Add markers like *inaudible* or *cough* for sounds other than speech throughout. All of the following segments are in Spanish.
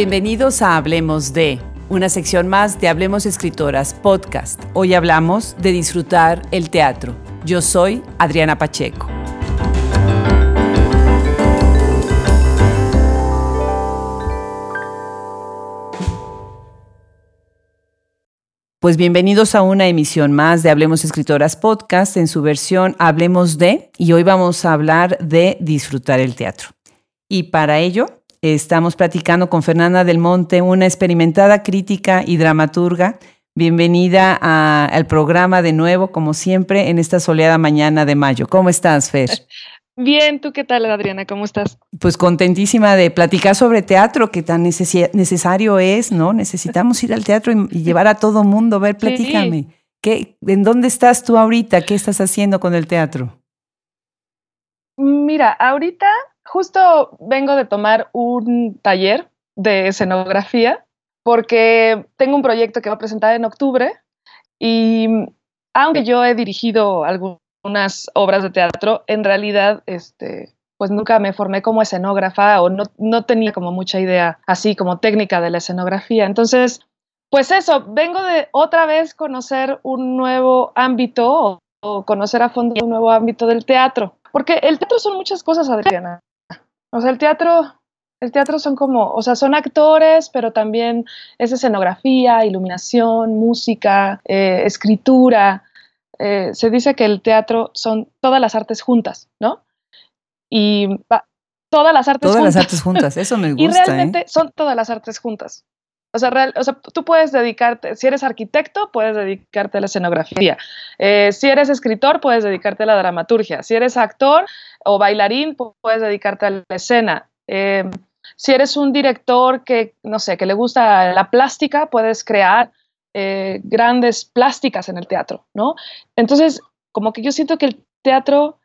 Bienvenidos a Hablemos de, una sección más de Hablemos Escritoras Podcast. Hoy hablamos de disfrutar el teatro. Yo soy Adriana Pacheco. Pues bienvenidos a una emisión más de Hablemos Escritoras Podcast en su versión Hablemos de, y hoy vamos a hablar de disfrutar el teatro. Y para ello Estamos platicando con Fernanda del Monte, una experimentada crítica y dramaturga. Bienvenida al programa de nuevo, como siempre, en esta soleada mañana de mayo. ¿Cómo estás, Fer? *laughs* Bien, ¿tú qué tal, Adriana? ¿Cómo estás? Pues contentísima de platicar sobre teatro, que tan necesario es, ¿no? Necesitamos ir al teatro y, llevar a todo mundo. A ver, platícame. ¿Qué, ¿En dónde estás tú ahorita? ¿Qué estás haciendo con el teatro? Mira, ahorita Justo vengo de tomar un taller de escenografía porque tengo un proyecto que va a presentar en octubre y aunque yo he dirigido algunas obras de teatro, en realidad este, pues nunca me formé como escenógrafa o no, no tenía como mucha idea así como técnica de la escenografía. Entonces, pues eso, vengo de otra vez conocer un nuevo ámbito o, conocer a fondo un nuevo ámbito del teatro. Porque el teatro son muchas cosas, Adriana. O sea, el teatro, el teatro son como, o sea, son actores, pero también es escenografía, iluminación, música, eh, escritura. Eh, se dice que el teatro son todas las artes juntas, ¿no? Y todas las artes juntas. Todas las artes juntas, eso me *laughs* gusta. y realmente son todas las artes juntas. O sea, real, o sea, tú puedes dedicarte, si eres arquitecto, puedes dedicarte a la escenografía. Eh, si eres escritor, puedes dedicarte a la dramaturgia. Si eres actor o bailarín, puedes dedicarte a la escena. Eh, si eres un director que, no sé, que le gusta la plástica, puedes crear eh, grandes plásticas en el teatro, ¿no? Entonces, como que yo siento que el teatro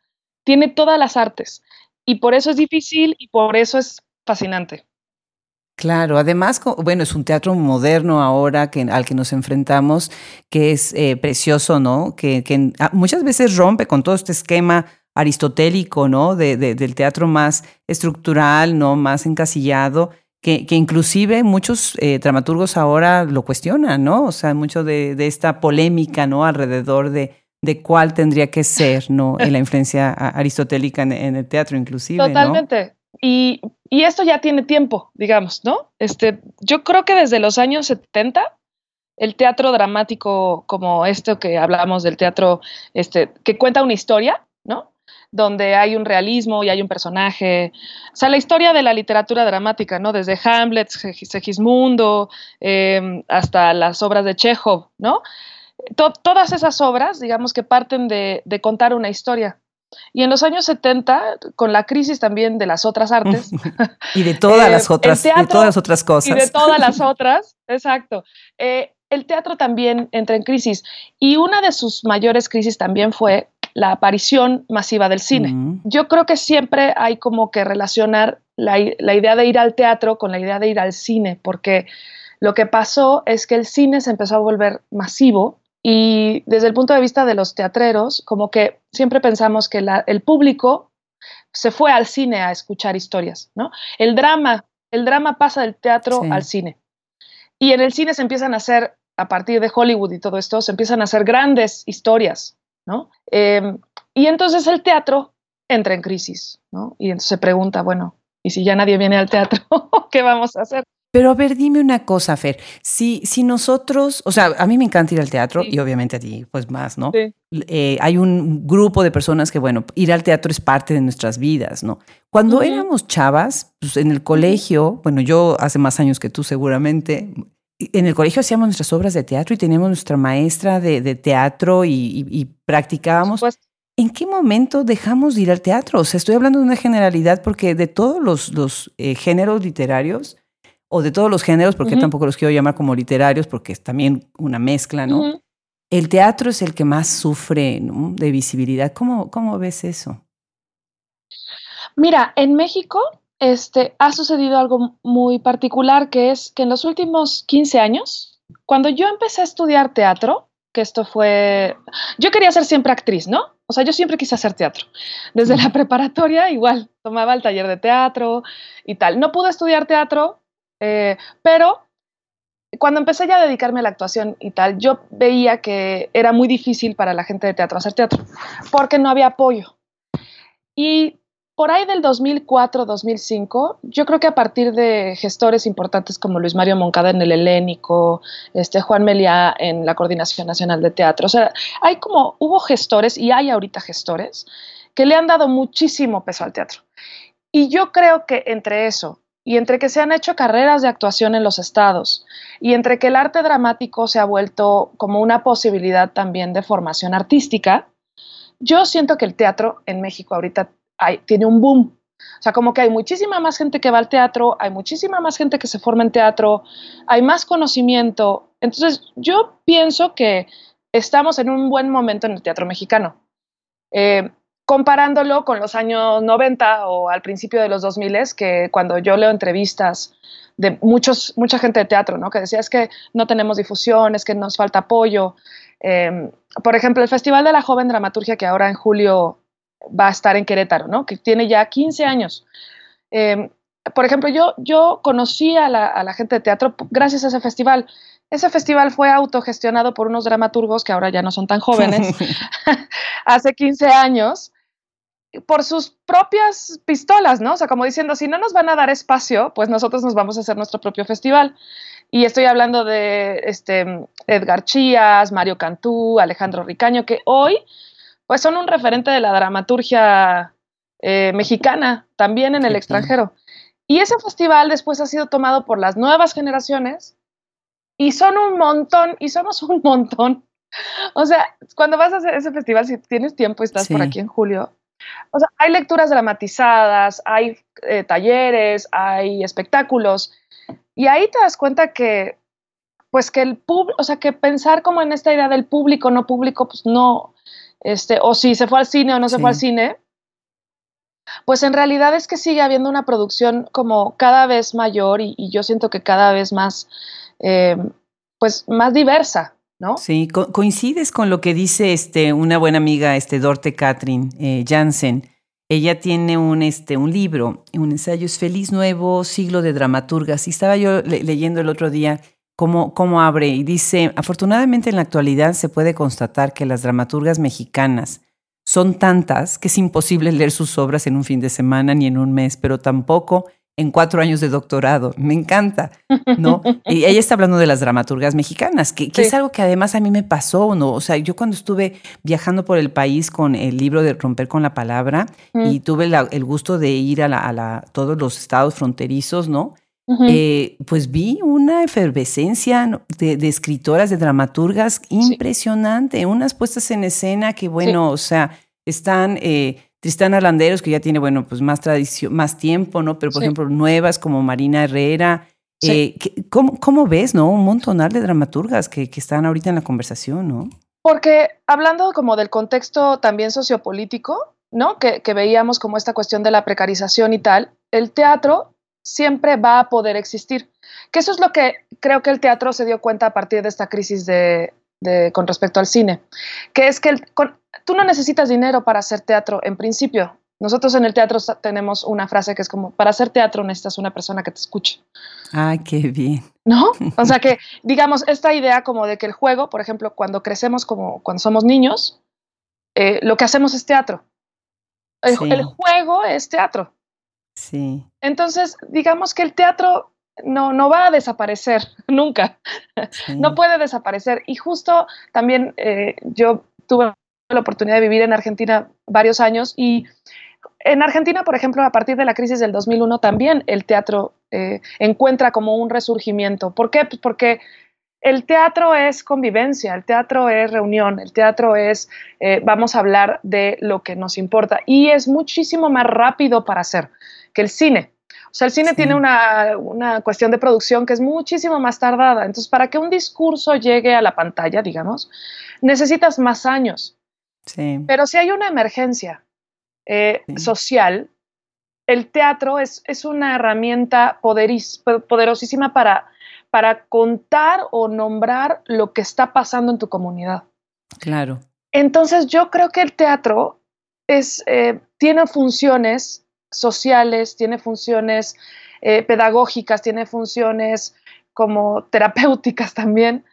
tiene todas las artes y por eso es difícil y por eso es fascinante. Claro, además, bueno, es un teatro moderno ahora que, al que nos enfrentamos, que es eh, precioso, ¿no? Que, que, ah, muchas veces rompe con todo este esquema aristotélico, ¿no? De, del teatro más estructural, ¿no? Más encasillado, que, que inclusive muchos eh, dramaturgos ahora lo cuestionan, ¿no? O sea, mucho de, de esta polémica, ¿no? Alrededor de, de cuál tendría que ser, ¿no? En la influencia aristotélica en el teatro, inclusive. Totalmente. Y, esto ya tiene tiempo, digamos, ¿no? Este, yo creo que desde los años 70, el teatro dramático como esto que hablamos del teatro, este, que cuenta una historia, ¿no? Donde hay un realismo y hay un personaje. O sea, la historia de la literatura dramática, ¿no? Desde Hamlet, Segismundo, eh, hasta las obras de Chekhov, ¿no? todas esas obras, digamos que parten de contar una historia. Y en los años 70, con la crisis también de las otras artes. *laughs* y de todas las eh, otras, de todas las otras cosas. Y de todas las otras, exacto. Eh, el teatro también entra en crisis. Y una de sus mayores crisis también fue la aparición masiva del cine. Yo creo que siempre hay como que relacionar la, la idea de ir al teatro con la idea de ir al cine, porque lo que pasó es que el cine se empezó a volver masivo y desde el punto de vista de los teatreros, como que siempre pensamos que el público se fue al cine a escuchar historias, ¿no? El drama, el drama pasa del teatro al cine. Y en el cine se empiezan a hacer, a partir de Hollywood y todo esto, se empiezan a hacer grandes historias, ¿no? Em, y entonces el teatro entra en crisis, ¿no? Y entonces se pregunta, bueno, ¿y si ya nadie viene al teatro, *laughs* qué vamos a hacer? Pero a ver, dime una cosa, Fer. Si, si nosotros, o sea, a mí me encanta ir al teatro y obviamente a ti, pues más, ¿no? Eh, hay un grupo de personas que, bueno, ir al teatro es parte de nuestras vidas, ¿no? Cuando éramos chavas, pues en el colegio, bueno, yo hace más años que tú seguramente, en el colegio hacíamos nuestras obras de teatro y teníamos nuestra maestra de, teatro y, practicábamos. ¿En qué momento dejamos de ir al teatro? O sea, estoy hablando de una generalidad porque de todos los, los eh, géneros literarios, o de todos los géneros, porque tampoco los quiero llamar como literarios, porque es también una mezcla, ¿no? El teatro es el que más sufre de visibilidad. ¿Cómo, ¿Cómo ves eso? Mira, en México este, ha sucedido algo muy particular, que es que en los últimos 15 años, cuando yo empecé a estudiar teatro, que esto fue, yo quería ser siempre actriz, ¿no? O sea, yo siempre quise hacer teatro. Desde la preparatoria igual, tomaba el taller de teatro y tal. No pude estudiar teatro Eh, pero cuando empecé ya a dedicarme a la actuación y tal, yo veía que era muy difícil para la gente de teatro hacer teatro, porque no había apoyo. Y por ahí del 2004-2005, yo creo que a partir de gestores importantes como Luis Mario Moncada en el Helénico, este Juan Meliá en la Coordinación Nacional de Teatro, o sea, hay como, hubo gestores y hay ahorita gestores que le han dado muchísimo peso al teatro. Y yo creo que entre eso y entre que se han hecho carreras de actuación en los estados y entre que el arte dramático se ha vuelto como una posibilidad también de formación artística, yo siento que el teatro en México ahorita tiene un boom. O sea, como que hay muchísima más gente que va al teatro, hay muchísima más gente que se forma en teatro, hay más conocimiento. Entonces, yo pienso que estamos en un buen momento en el teatro mexicano. Eh, comparándolo con los años 90 o al principio de los 2000, que cuando yo leo entrevistas de muchos, mucha gente de teatro, ¿no? que decía es que no tenemos difusión, es que nos falta apoyo. Eh, por ejemplo, el Festival de la Joven Dramaturgia, que ahora en julio va a estar en Querétaro, ¿no? Que tiene ya 15 años. Em, por ejemplo, yo, yo conocí a la, gente de teatro gracias a ese festival. Ese festival fue autogestionado por unos dramaturgos que ahora ya no son tan jóvenes, *laughs* *laughs* hace 15 años, por sus propias pistolas, ¿no? O sea, como diciendo, si no nos van a dar espacio, pues nosotros nos vamos a hacer nuestro propio festival. Y estoy hablando de este, Edgar Chías, Mario Cantú, Alejandro Ricaño, que hoy pues son un referente de la dramaturgia eh, mexicana, también en el extranjero. Y ese festival después ha sido tomado por las nuevas generaciones y son un montón, y somos un montón. O sea, cuando vas a hacer ese festival, si tienes tiempo y estás por aquí en julio, o sea, hay lecturas dramatizadas, hay eh, talleres, hay espectáculos, y ahí te das cuenta que, pues que el público, o sea, que pensar como en esta idea del público, no público, pues no, este, o si se fue al cine o no se fue al cine, pues en realidad es que sigue habiendo una producción como cada vez mayor y, yo siento que cada vez más, eh, pues más diversa, ¿no? Sí, coincides con lo que dice este, una buena amiga, este, Dorte Katrin eh, Jansen. Ella tiene un, este, un libro, un ensayo, es Feliz Nuevo Siglo de Dramaturgas. Y estaba yo leyendo el otro día cómo, abre y dice, afortunadamente en la actualidad se puede constatar que las dramaturgas mexicanas son tantas que es imposible leer sus obras en un fin de semana ni en un mes, pero tampoco en cuatro años de doctorado. Me encanta, ¿no? *laughs* y ella está hablando de las dramaturgas mexicanas, que, es algo que además a mí me pasó, ¿no? O sea, yo cuando estuve viajando por el país con el libro de Romper con la Palabra y tuve el gusto de ir a, a todos los estados fronterizos, ¿no? Eh, pues vi una efervescencia de, escritoras, de dramaturgas impresionante, unas puestas en escena que, bueno, o sea, están eh, Tristana Landeros, que ya tiene, bueno, pues más tradición, más tiempo, ¿no? Pero, por ejemplo, nuevas como Marina Herrera. Eh, ¿cómo, ves, no? Un montonal de dramaturgas que, que están ahorita en la conversación, ¿no? Porque hablando como del contexto también sociopolítico, ¿no? Que, que, veíamos como esta cuestión de la precarización y tal, el teatro siempre va a poder existir. Que eso es lo que creo que el teatro se dio cuenta a partir de esta crisis de, con respecto al cine, que es que tú no necesitas dinero para hacer teatro en principio. Nosotros en el teatro tenemos una frase que es como, para hacer teatro necesitas una persona que te escuche. Ah, qué bien. ¿No? *laughs* O sea que, digamos, esta idea como de que el juego, por ejemplo, cuando crecemos como cuando somos niños, eh, lo que hacemos es teatro. el, juego es teatro. Sí. Entonces, digamos que el teatro no, no va a desaparecer *laughs* nunca, no puede desaparecer. Y justo también eh, yo tuve la oportunidad de vivir en Argentina varios años y en Argentina, por ejemplo, a partir de la crisis del 2001 también el teatro eh, encuentra como un resurgimiento. ¿Por qué? Pues porque el teatro es convivencia, el teatro es reunión, el teatro es eh, vamos a hablar de lo que nos importa y es muchísimo más rápido para hacer que el cine. O sea, el cine tiene una, una, cuestión de producción que es muchísimo más tardada. Entonces, para que un discurso llegue a la pantalla, digamos, necesitas más años. Sí. Pero si hay una emergencia eh, social, el teatro es, es una herramienta poderosísima para, para contar o nombrar lo que está pasando en tu comunidad. Claro. Entonces, yo creo que el teatro es, eh, tiene funciones sociales, tiene funciones eh, pedagógicas, tiene funciones como *laughs* terapéuticas también,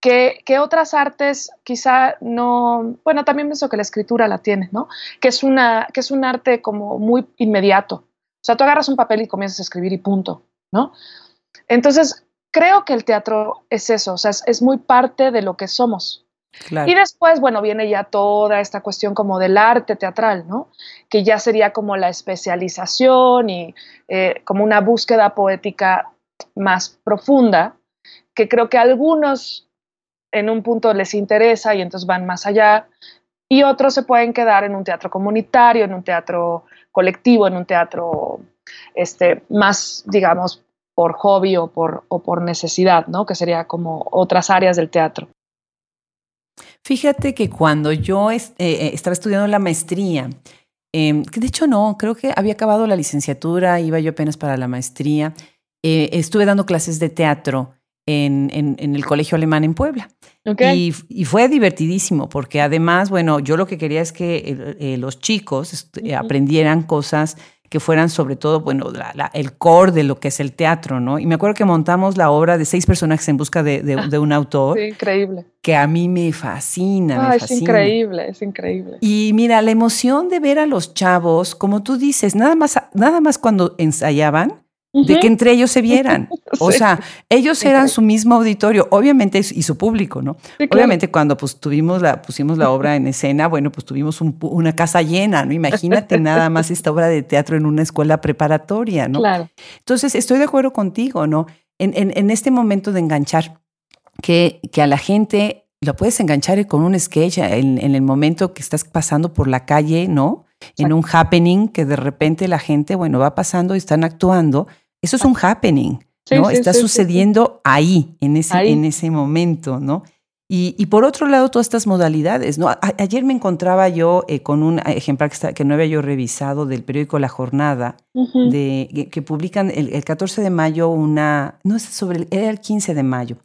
que, otras artes quizá no, bueno, también pienso que la escritura la tiene, ¿no? Que es, una, que es un arte como muy inmediato. O sea, tú agarras un papel y comienzas a escribir y punto, ¿no? Entonces, creo que el teatro es eso, o sea, es, muy parte de lo que somos. Y después, bueno, viene ya toda esta cuestión como del arte teatral, ¿no? Que ya sería como la especialización y eh, como una búsqueda poética más profunda, que creo que algunos en un punto les interesa y entonces van más allá, y otros se pueden quedar en un teatro comunitario, en un teatro colectivo, en un teatro este, más, digamos, por hobby o por, o por necesidad, ¿no? Que sería como otras áreas del teatro. Fíjate que cuando yo eh, eh, estaba estudiando la maestría, em, que de hecho no, creo que había acabado la licenciatura, iba yo apenas para la maestría, eh, estuve dando clases de teatro en, en, el Colegio Alemán en Puebla. Y, y, fue divertidísimo, porque además, bueno, yo lo que quería es que los chicos aprendieran cosas que fueran sobre todo, bueno, el core de lo que es el teatro, ¿no? Y me acuerdo que montamos la obra de seis personajes en busca de, de, *laughs* un autor. Sí, increíble. Que a mí me fascina. es increíble, es increíble. Y mira, la emoción de ver a los chavos, como tú dices, nada más, nada más cuando ensayaban, de que entre ellos se vieran. *laughs* O sea, ellos eran su mismo auditorio, obviamente, y su público, ¿no? Obviamente cuando pues tuvimos la, pusimos la obra en escena, bueno, pues tuvimos una casa llena, ¿no? Imagínate *laughs* nada más esta obra de teatro en una escuela preparatoria, ¿no? Claro. Entonces, estoy de acuerdo contigo, ¿no? En, en, este momento de enganchar, que, que a la gente lo puedes enganchar con un sketch en, en el momento que estás pasando por la calle, ¿no? En un happening que de repente la gente, bueno, va pasando y están actuando eso es un happening, ¿no? Está sucediendo ahí, en ese, en ese momento, ¿no? Y, por otro lado, todas estas modalidades, ¿no? ayer me encontraba yo eh, con un ejemplar que, que, no había yo revisado del periódico La Jornada, de, que, publican el, 14 de mayo una, no es sobre, era el 15 de mayo,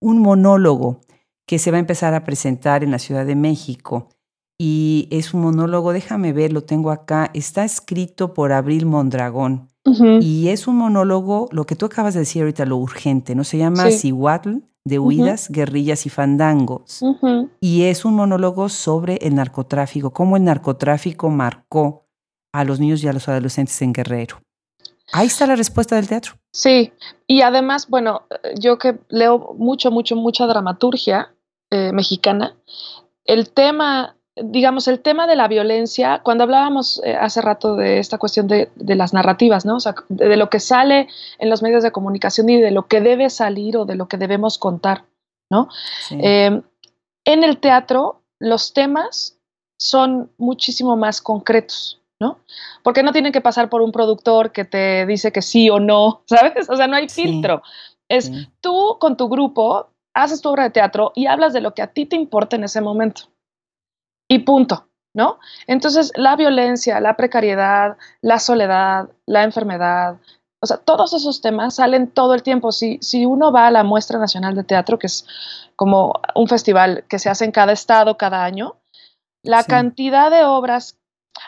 un monólogo que se va a empezar a presentar en la Ciudad de México. Y es un monólogo, déjame ver, lo tengo acá, está escrito por Abril Mondragón. Y es un monólogo, lo que tú acabas de decir ahorita, lo urgente, ¿no? Se llama sí. de huidas, guerrillas y fandangos. Y es un monólogo sobre el narcotráfico, cómo el narcotráfico marcó a los niños y a los adolescentes en Guerrero. Ahí está la respuesta del teatro. Sí, y además, bueno, yo que leo mucho, mucho, mucha dramaturgia eh, mexicana, el tema digamos, el tema de la violencia, cuando hablábamos eh, hace rato de esta cuestión de, las narrativas, ¿no? O sea, de, lo que sale en los medios de comunicación y de lo que debe salir o de lo que debemos contar, ¿no? Eh, en el teatro, los temas son muchísimo más concretos, ¿no? Porque no tienen que pasar por un productor que te dice que sí o no, *laughs* ¿sabes? O sea, no hay filtro. Es tú con tu grupo haces tu obra de teatro y hablas de lo que a ti te importa en ese momento y punto, ¿no? Entonces, la violencia, la precariedad, la soledad, la enfermedad, o sea, todos esos temas salen todo el tiempo. Si, si uno va a la Muestra Nacional de Teatro, que es como un festival que se hace en cada estado cada año, la cantidad de obras,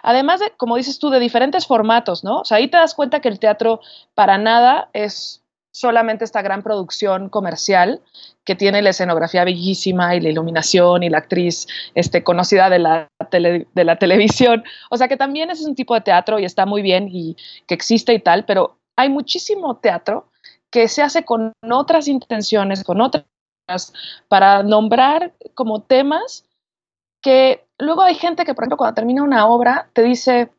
además de, como dices tú, de diferentes formatos, ¿no? O sea, ahí te das cuenta que el teatro para nada es solamente esta gran producción comercial que tiene la escenografía bellísima y la iluminación y la actriz este, conocida de la, de la televisión. O sea que también es un tipo de teatro y está muy bien y que existe y tal, pero hay muchísimo teatro que se hace con otras intenciones, con otras, para nombrar como temas que luego hay gente que, por ejemplo, cuando termina una obra, te dice,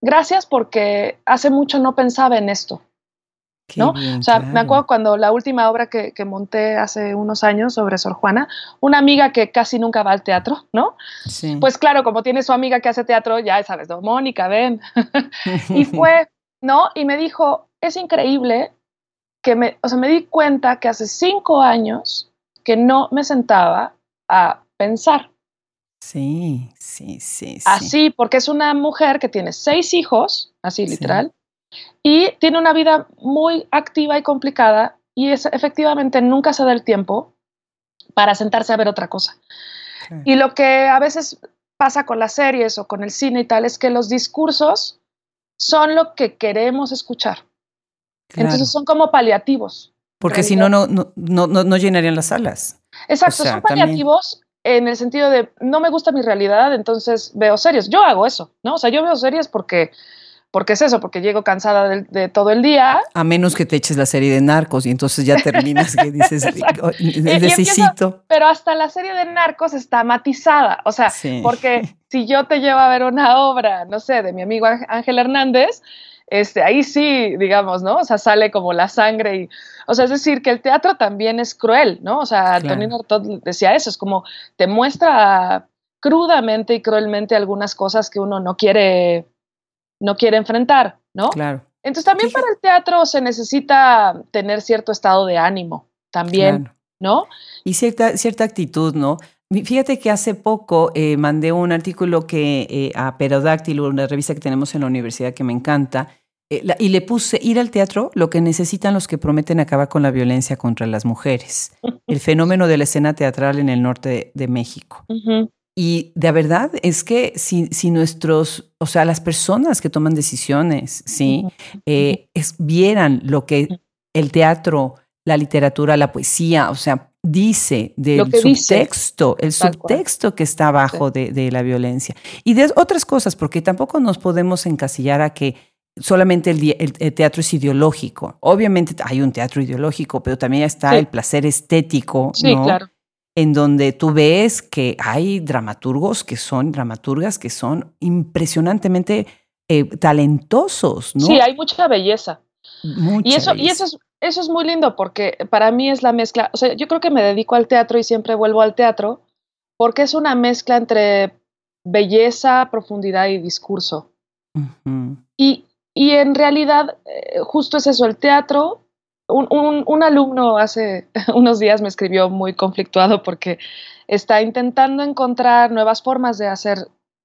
gracias porque hace mucho no pensaba en esto. ¿No? o sea, me acuerdo cuando la última obra que, monté hace unos años sobre Sor Juana, una amiga que casi nunca va al teatro, ¿no? Pues claro, como tiene su amiga que hace teatro, ya sabes, ¿no? Mónica, ven. *laughs* y fue, ¿no? Y me dijo, es increíble que me, o sea, me di cuenta que hace cinco años que no me sentaba a pensar. Sí, sí, sí. Así, porque es una mujer que tiene seis hijos, así literal, y tiene una vida muy activa y complicada y es, efectivamente nunca se da el tiempo para sentarse a ver otra cosa. Y lo que a veces pasa con las series o con el cine y tal es que los discursos son lo que queremos escuchar. Entonces son como paliativos. Porque si no, no, no, no, no llenarían las salas. Exacto, son paliativos en el sentido de no me gusta mi realidad, entonces veo series. Yo hago eso, ¿no? O sea, yo veo series porque porque es eso, porque llego cansada de, todo el día. A menos que te eches la serie de narcos y entonces ya terminas que dices, *laughs* necesito. pero hasta la serie de narcos está matizada, o sea, porque *laughs* si yo te llevo a ver una obra, no sé, de mi amigo Ángel Hernández, este, ahí sí, digamos, ¿no? O sea, sale como la sangre y, o sea, es decir, que el teatro también es cruel, ¿no? O sea, Antonio Artaud decía eso, es como te muestra crudamente y cruelmente algunas cosas que uno no quiere, no quiere enfrentar, ¿no? Claro. Entonces también para el teatro se necesita tener cierto estado de ánimo, también, ¿no? Y cierta, cierta actitud, ¿no? Fíjate que hace poco eh, mandé un artículo que eh, a Perodáctilo, una revista que tenemos en la universidad que me encanta, eh, y le puse ir al teatro lo que necesitan los que prometen acabar con la violencia contra las mujeres, *laughs* el fenómeno de la escena teatral en el norte de, México. Y de verdad es que si, si, nuestros, o sea, las personas que toman decisiones, ¿sí? es, vieran lo que el teatro, la literatura, la poesía, o sea, dice del subtexto, el subtexto que está abajo de, la violencia. Y de otras cosas, porque tampoco nos podemos encasillar a que solamente el, teatro es ideológico. Obviamente hay un teatro ideológico, pero también está el placer estético, ¿no? Claro. En donde tú ves que hay dramaturgos que son, dramaturgas que son impresionantemente eh, talentosos, ¿no? Sí, hay mucha belleza. y eso, y eso es eso es muy lindo porque para mí es la mezcla, o sea, yo creo que me dedico al teatro y siempre vuelvo al teatro porque es una mezcla entre belleza, profundidad y discurso. y, y, en realidad, eh, justo es eso, el teatro. Un, un, alumno hace *laughs* unos días me escribió muy conflictuado porque está intentando encontrar nuevas formas de hacer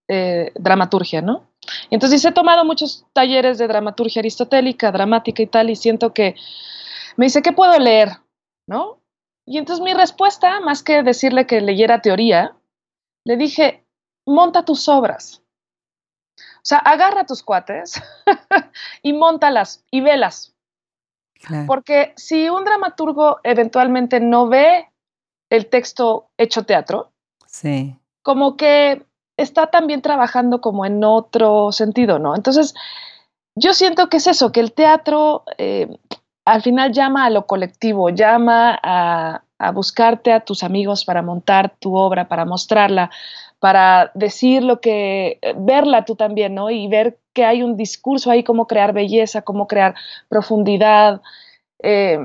eh, dramaturgia, ¿no? Y entonces he tomado muchos talleres de dramaturgia aristotélica, dramática y tal, y siento que me dice, ¿qué puedo leer? ¿No? Y entonces mi respuesta, más que decirle que leyera teoría, le dije, monta tus obras. O sea, agarra tus cuates *laughs* y montalas y velas. Porque si un dramaturgo eventualmente no ve el texto hecho teatro, sí. como que está también trabajando como en otro sentido, ¿no? Entonces, yo siento que es eso, que el teatro eh, al final llama a lo colectivo, llama a, buscarte a tus amigos para montar tu obra, para mostrarla, para decir lo que, verla tú también, ¿no? Y ver que hay un discurso ahí, cómo crear belleza, cómo crear profundidad, eh,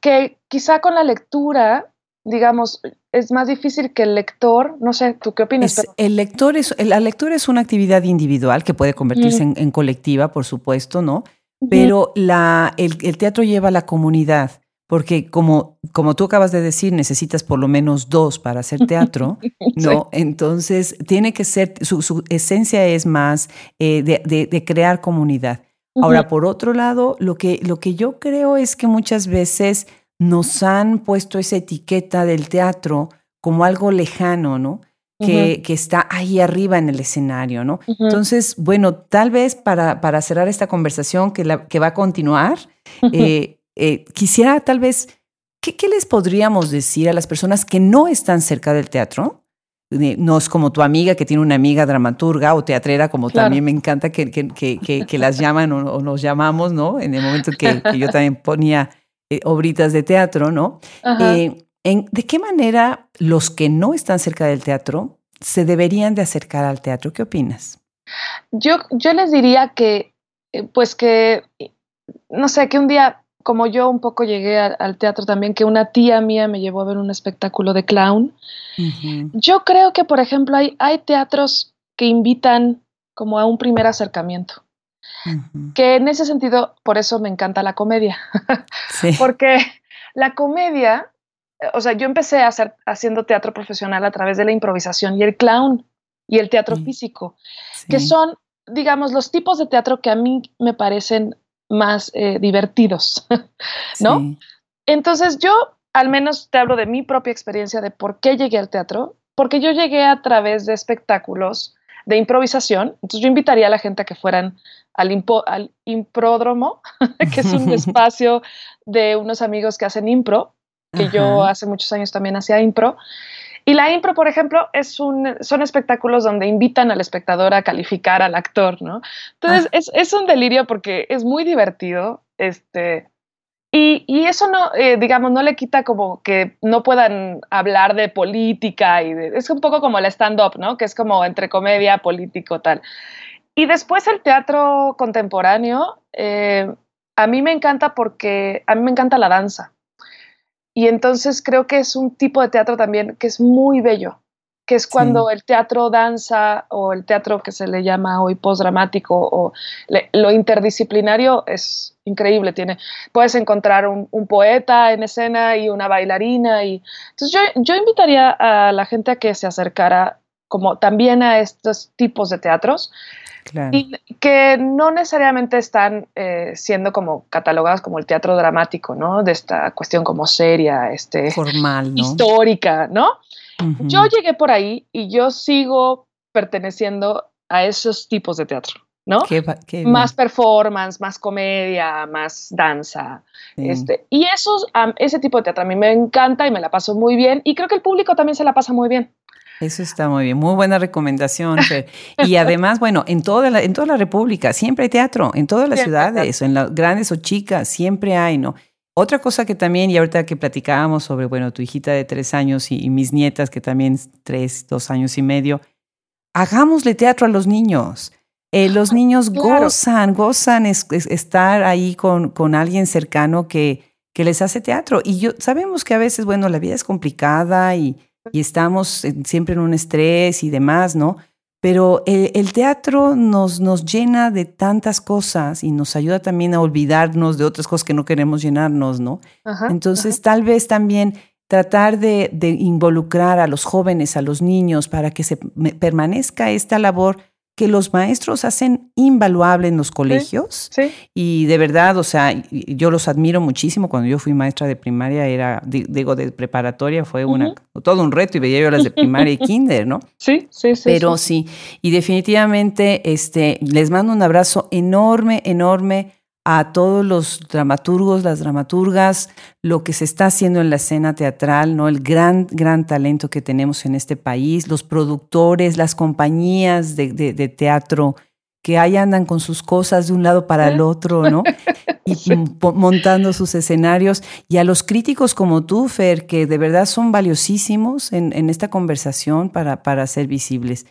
que quizá con la lectura, digamos, es más difícil que el lector, no sé, ¿tú qué opinas? el lector es, la lectura es una actividad individual que puede convertirse en, colectiva, por supuesto, ¿no? pero la, el, teatro lleva a la comunidad, porque como, como tú acabas de decir, necesitas por lo menos dos para hacer teatro, *laughs* ¿no? Entonces, tiene que ser, su, esencia es más eh, de, crear comunidad. Ahora, por otro lado, lo que, lo que yo creo es que muchas veces nos han puesto esa etiqueta del teatro como algo lejano, ¿no? que, está ahí arriba en el escenario, ¿no? Entonces, bueno, tal vez para, para cerrar esta conversación que, la, que va a continuar, eh, eh, quisiera tal vez, ¿qué, ¿qué, les podríamos decir a las personas que no están cerca del teatro? No es como tu amiga que tiene una amiga dramaturga o teatrera, como también me encanta que, que, que, las llaman o, nos llamamos, ¿no? En el momento que, yo también ponía eh, obritas de teatro, ¿no? ¿De qué manera los que no están cerca del teatro se deberían de acercar al teatro? ¿Qué opinas? Yo, yo les diría que, eh, pues que, no sé, que un día, como yo un poco llegué al teatro también, que una tía mía me llevó a ver un espectáculo de clown. Yo creo que, por ejemplo, hay, hay teatros que invitan como a un primer acercamiento. Que en ese sentido, por eso me encanta la comedia. *laughs* Porque la comedia o sea, yo empecé a hacer, haciendo teatro profesional a través de la improvisación y el clown y el teatro físico, que son, digamos, los tipos de teatro que a mí me parecen más eh, divertidos, *laughs* ¿no? Entonces yo, al menos te hablo de mi propia experiencia de por qué llegué al teatro, porque yo llegué a través de espectáculos de improvisación. Entonces yo invitaría a la gente a que fueran al, al impródromo, *laughs* que es un *laughs* espacio de unos amigos que hacen impro, que yo hace muchos años también hacía impro. Y la impro, por ejemplo, es un, son espectáculos donde invitan al espectador a calificar al actor, ¿no? Entonces, ah. es, es, un delirio porque es muy divertido, este, y, y eso no, eh, digamos, no le quita como que no puedan hablar de política y es un poco como el stand-up, ¿no? Que es como entre comedia, político, tal. Y después el teatro contemporáneo, eh, a mí me encanta porque a mí me encanta la danza. Y entonces creo que es un tipo de teatro también que es muy bello, que es cuando el teatro danza o el teatro que se le llama hoy postdramático o lo interdisciplinario es increíble. Tiene, puedes encontrar un, poeta en escena y una bailarina. Y, entonces yo, yo invitaría a la gente a que se acercara como también a estos tipos de teatros y que no necesariamente están eh, siendo como catalogadas como el teatro dramático, ¿no? De esta cuestión como seria, este, formal, ¿no? histórica, ¿no? Yo llegué por ahí y yo sigo perteneciendo a esos tipos de teatro, ¿no? más performance, más comedia, más danza. Este, y esos, ese tipo de teatro a mí me encanta y me la paso muy bien y creo que el público también se la pasa muy bien. Eso está muy bien, muy buena recomendación. *laughs* Y además, bueno, en toda la, en toda la República siempre hay teatro, en todas las ciudades, en las grandes o chicas, siempre hay, ¿no? Otra cosa que también, y ahorita que platicábamos sobre, bueno, tu hijita de tres años y, mis nietas que también tres, dos años y medio, hagámosle teatro a los niños. Eh, los niños gozan, gozan estar ahí con, con alguien cercano que, que les hace teatro. Y yo sabemos que a veces, bueno, la vida es complicada y, y estamos siempre en un estrés y demás, ¿no? Pero el, teatro nos, nos llena de tantas cosas y nos ayuda también a olvidarnos de otras cosas que no queremos llenarnos, ¿no? Entonces, tal vez también tratar de, de, involucrar a los jóvenes, a los niños, para que se permanezca esta labor que los maestros hacen invaluable en los colegios. Sí, Y de verdad, o sea, yo los admiro muchísimo. Cuando yo fui maestra de primaria, era, digo, de preparatoria, fue una, todo un reto y veía yo las de primaria y *laughs* kinder, ¿no? Sí, sí, sí. Pero sí. y definitivamente este, les mando un abrazo enorme, enorme a todos los dramaturgos, las dramaturgas, lo que se está haciendo en la escena teatral, ¿no? El gran, gran talento que tenemos en este país, los productores, las compañías de, teatro que ahí andan con sus cosas de un lado para el otro, ¿no? *laughs* Y montando sus escenarios. Y a los críticos como tú, Fer, que de verdad son valiosísimos en, en esta conversación para, para ser visibles.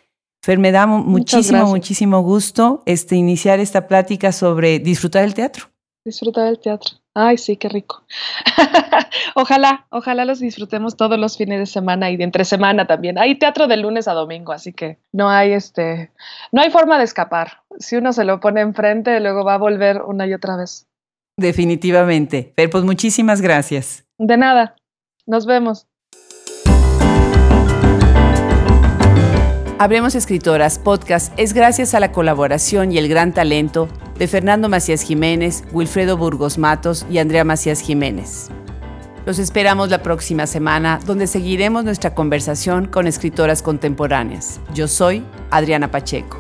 Fer, me da muchísimo, muchísimo gusto este, iniciar esta plática sobre disfrutar el teatro. Disfrutar el teatro. Ay, sí, qué rico. *laughs* ojalá, ojalá los disfrutemos todos los fines de semana y de entre semana también. Hay teatro de lunes a domingo, así que no hay este, no hay forma de escapar. Si uno se lo pone enfrente, luego va a volver una y otra vez. Definitivamente. Fer, pues muchísimas gracias. De nada. Nos vemos. Habremos Escritoras Podcast es gracias a la colaboración y el gran talento de Fernando Macías Jiménez, Wilfredo Burgos Matos y Andrea Macías Jiménez. Los esperamos la próxima semana, donde seguiremos nuestra conversación con escritoras contemporáneas. Yo soy Adriana Pacheco.